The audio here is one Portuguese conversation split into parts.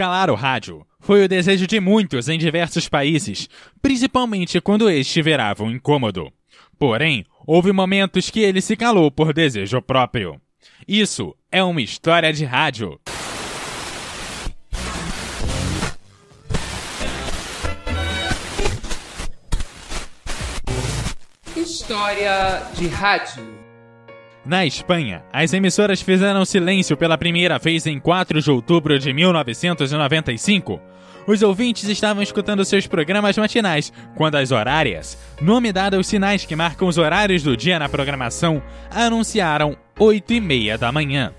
Calar o rádio foi o desejo de muitos em diversos países, principalmente quando este virava um incômodo. Porém, houve momentos que ele se calou por desejo próprio. Isso é uma história de rádio. História de rádio. Na Espanha, as emissoras fizeram silêncio pela primeira vez em 4 de outubro de 1995. Os ouvintes estavam escutando seus programas matinais quando as horárias, nome dado aos sinais que marcam os horários do dia na programação, anunciaram 8 e meia da manhã.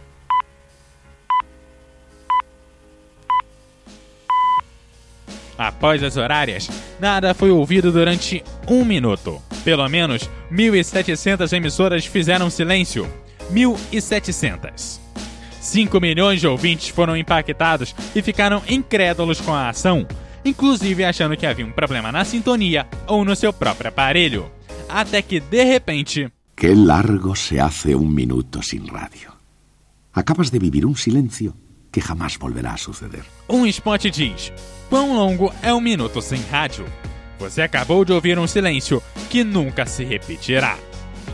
Após as horárias, nada foi ouvido durante um minuto. Pelo menos 1.700 emissoras fizeram silêncio. 1.700. 5 milhões de ouvintes foram impactados e ficaram incrédulos com a ação, inclusive achando que havia um problema na sintonia ou no seu próprio aparelho. Até que, de repente. Que largo se hace un minuto sin radio. Acabas de vivir un silencio que jamás volverá a suceder. Um spot diz: Quão longo é um minuto sem rádio? Você acabou de ouvir um silêncio que nunca se repetirá.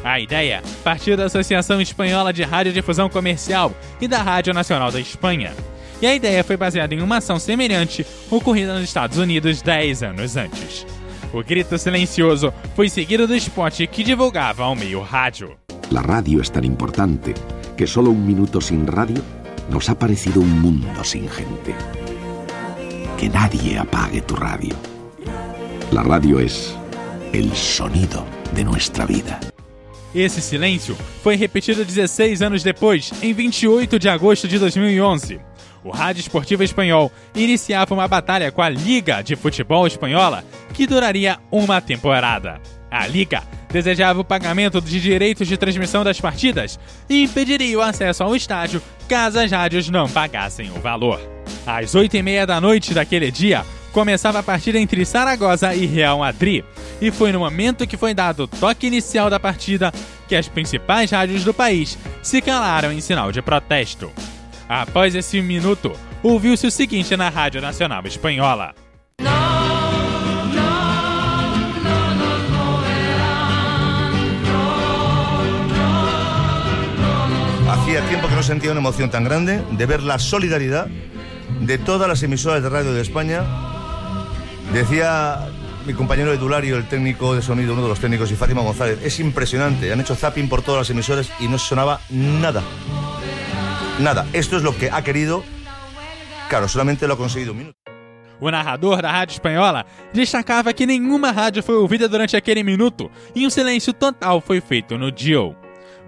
A ideia partiu da Associação Espanhola de Radiodifusão Comercial e da Rádio Nacional da Espanha. E a ideia foi baseada em uma ação semelhante ocorrida nos Estados Unidos 10 anos antes. O grito silencioso foi seguido do spot que divulgava ao meio rádio. La radio es tan importante que solo un minuto sin radio nos ha parecido un mundo sin gente. Que nadie apague tu radio. La radio es el sonido de nuestra vida. Esse silêncio foi repetido 16 anos depois, em 28 de agosto de 2011. O Rádio Esportivo Espanhol iniciava uma batalha com a Liga de Futebol Espanhola, que duraria uma temporada. A Liga desejava o pagamento de direitos de transmissão das partidas e impediria o acesso ao estádio caso as rádios não pagassem o valor. Às 8h30 da noite daquele dia, começava a partida entre Saragossa e Real Madrid, e foi no momento que foi dado o toque inicial da partida que as principais rádios do país se calaram em sinal de protesto. Após esse minuto, ouviu-se o seguinte na Rádio Nacional Espanhola. Hacía tiempo que no sentía una emoción tan grande de ver la solidaridad de todas las emisoras de radio de España. Decía mi compañero Edulario, el técnico de sonido, uno de los técnicos, y Fátima González, es impresionante. Han hecho zapping por todas las emisoras y no sonaba nada. Nada. Esto es lo que ha querido. Claro, solamente lo ha conseguido un minuto. O narrador da Rádio Espanhola destacava que nenhuma rádio foi ouvida durante aquele minuto e um silêncio total foi feito no Dio.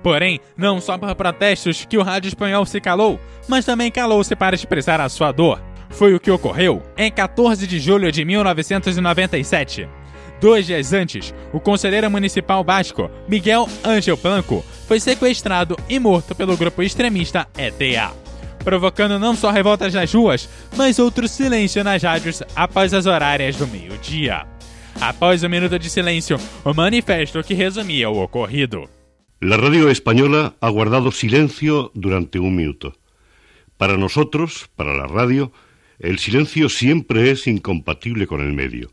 Porém, não só por protestos que o rádio espanhol se calou, mas também calou-se para expressar a sua dor. Foi o que ocorreu em 14 de julho de 1997. Dois dias antes, o conselheiro municipal basco, Miguel Ángel Blanco, foi sequestrado e morto pelo grupo extremista ETA, provocando não só revoltas nas ruas, mas outro silêncio nas rádios após as horárias do meio-dia. Após o minuto de silêncio, o manifesto que resumia o ocorrido. La radio española ha guardado silencio durante un minuto. Para nosotros, para la radio, el silencio siempre es incompatible con el medio.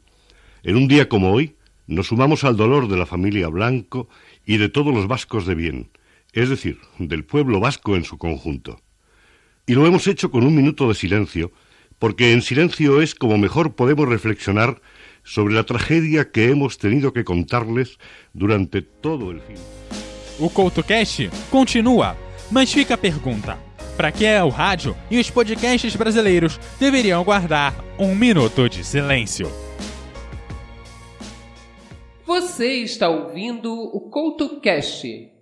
En un día como hoy, nos sumamos al dolor de la familia Blanco y de todos los vascos de bien, es decir, del pueblo vasco en su conjunto. Y lo hemos hecho con un minuto de silencio, porque en silencio es como mejor podemos reflexionar sobre la tragedia que hemos tenido que contarles durante todo el fin. O CoutoCast continua, mas fica para que o rádio e os podcasts brasileiros deveriam guardar um minuto de silêncio? Você está ouvindo o CoutoCast.